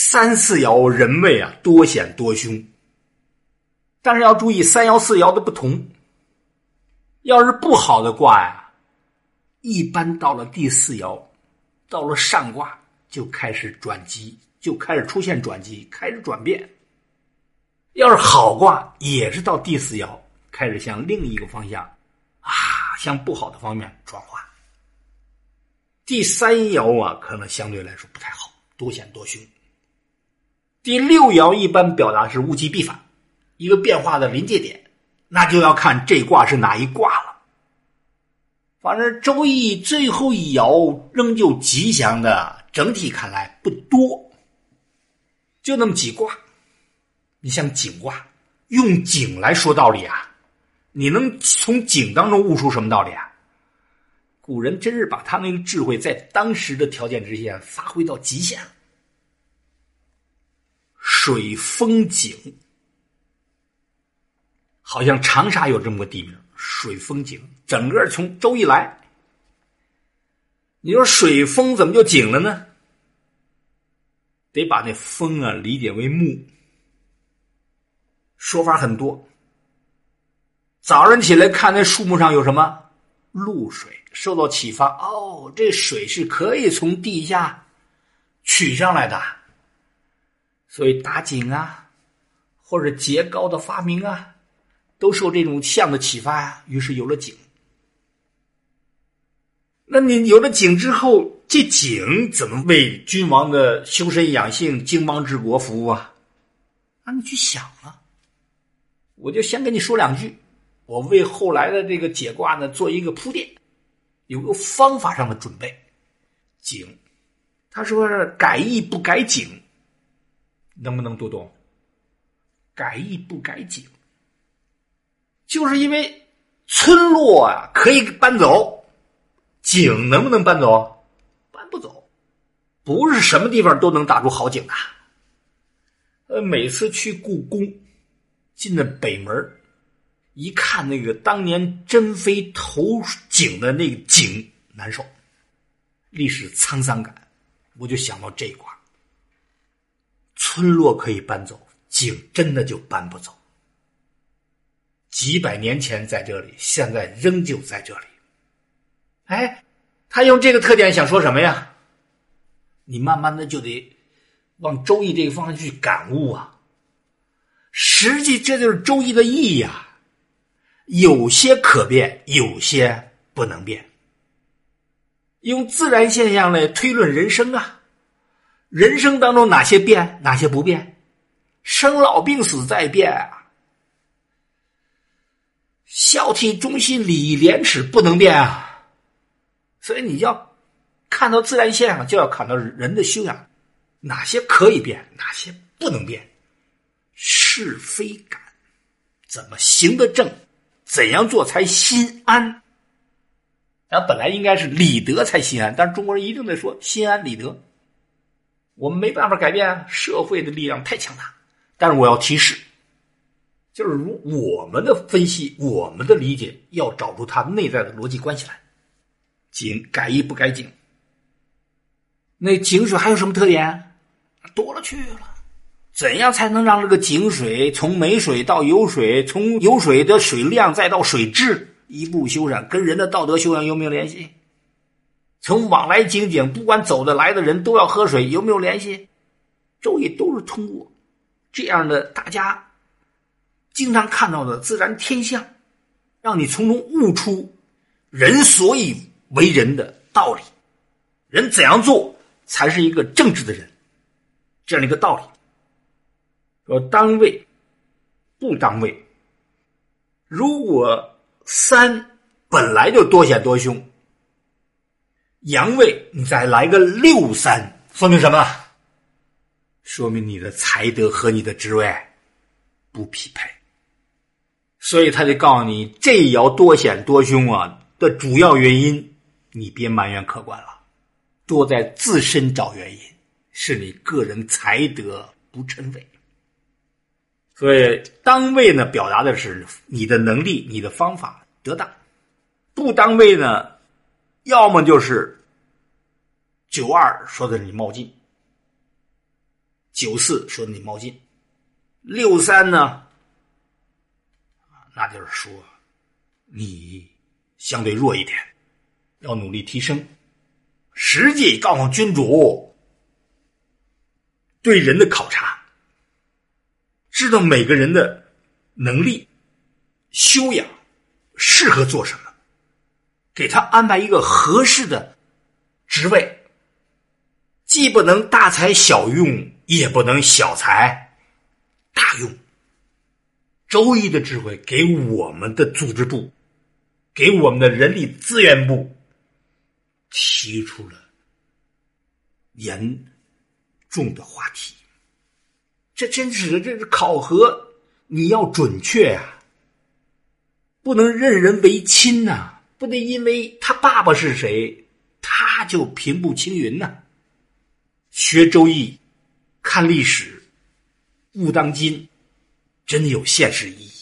三四爻人位啊多险多凶，但是要注意三爻四爻的不同。要是不好的卦呀，一般到了第四爻，到了上卦就开始转机，就开始出现转机，开始转变。要是好卦，也是到第四爻开始向另一个方向啊，向不好的方面转化。第三爻啊，可能相对来说不太好，多险多凶。第六爻一般表达是物极必反，一个变化的临界点。那就要看这卦是哪一卦了。反正《周易》最后一爻仍旧吉祥的，整体看来不多，就那么几卦。你像井卦，用井来说道理啊，你能从井当中悟出什么道理啊？古人真是把他那个智慧在当时的条件之下发挥到极限了。水风井。好像长沙有这么个地名，水风井，整个从周易来。你说水风怎么就井了呢？得把那风啊理解为木。说法很多。早上起来看那树木上有什么露水，受到启发，哦，这水是可以从地下取上来的，所以打井啊，或者结高的发明啊。都受这种象的启发呀，于是有了井。那你有了井之后，这井怎么为君王的修身养性、经邦治国服务啊？那，你去想啊。我就先跟你说两句，我为后来的这个解卦呢做一个铺垫，有个方法上的准备。井，他说改易不改井，能不能读懂？改易不改井。就是因为村落啊可以搬走，井能不能搬走？搬不走，不是什么地方都能打出好井的。呃，每次去故宫，进了北门一看那个当年珍妃投井的那个井，难受，历史沧桑感，我就想到这一卦。村落可以搬走，井真的就搬不走。几百年前在这里，现在仍旧在这里。哎，他用这个特点想说什么呀？你慢慢的就得往周易这个方向去感悟啊。实际这就是周易的意义啊。有些可变，有些不能变。用自然现象来推论人生啊。人生当中哪些变，哪些不变？生老病死在变啊。孝悌忠信礼义廉耻不能变啊，所以你要看到自然现象，就要看到人的修养，哪些可以变，哪些不能变，是非感，怎么行得正，怎样做才心安？咱本来应该是理得才心安，但是中国人一定得说心安理得，我们没办法改变社会的力量太强大，但是我要提示。就是如我们的分析，我们的理解，要找出它内在的逻辑关系来。井改一不改井，那井水还有什么特点？多了去了。怎样才能让这个井水从没水到有水，从有水的水量再到水质，一步修缮，跟人的道德修养有没有联系？从往来井井，不管走的来的人都要喝水，有没有联系？周易都是通过这样的大家。经常看到的自然天象，让你从中悟出人所以为人的道理，人怎样做才是一个正直的人，这样的一个道理。说当位不当位，如果三本来就多险多凶，阳位你再来个六三，说明什么？说明你的才德和你的职位不匹配。所以他就告诉你，这爻多险多凶啊的主要原因，你别埋怨客观了，多在自身找原因，是你个人才德不称位。所以当位呢，表达的是你的能力、你的方法得当；不当位呢，要么就是九二说的你冒进。九四说的你冒进，六三呢，那就是说你相对弱一点，要努力提升。实际告诉君主，对人的考察，知道每个人的能力、修养，适合做什么，给他安排一个合适的职位，既不能大材小用，也不能小材大用。周易的智慧给我们的组织部，给我们的人力资源部。提出了严重的话题，这真是这是考核，你要准确呀，不能任人唯亲呐，不能因为他爸爸是谁，他就平步青云呐。学周易，看历史，悟当今，真有现实意义。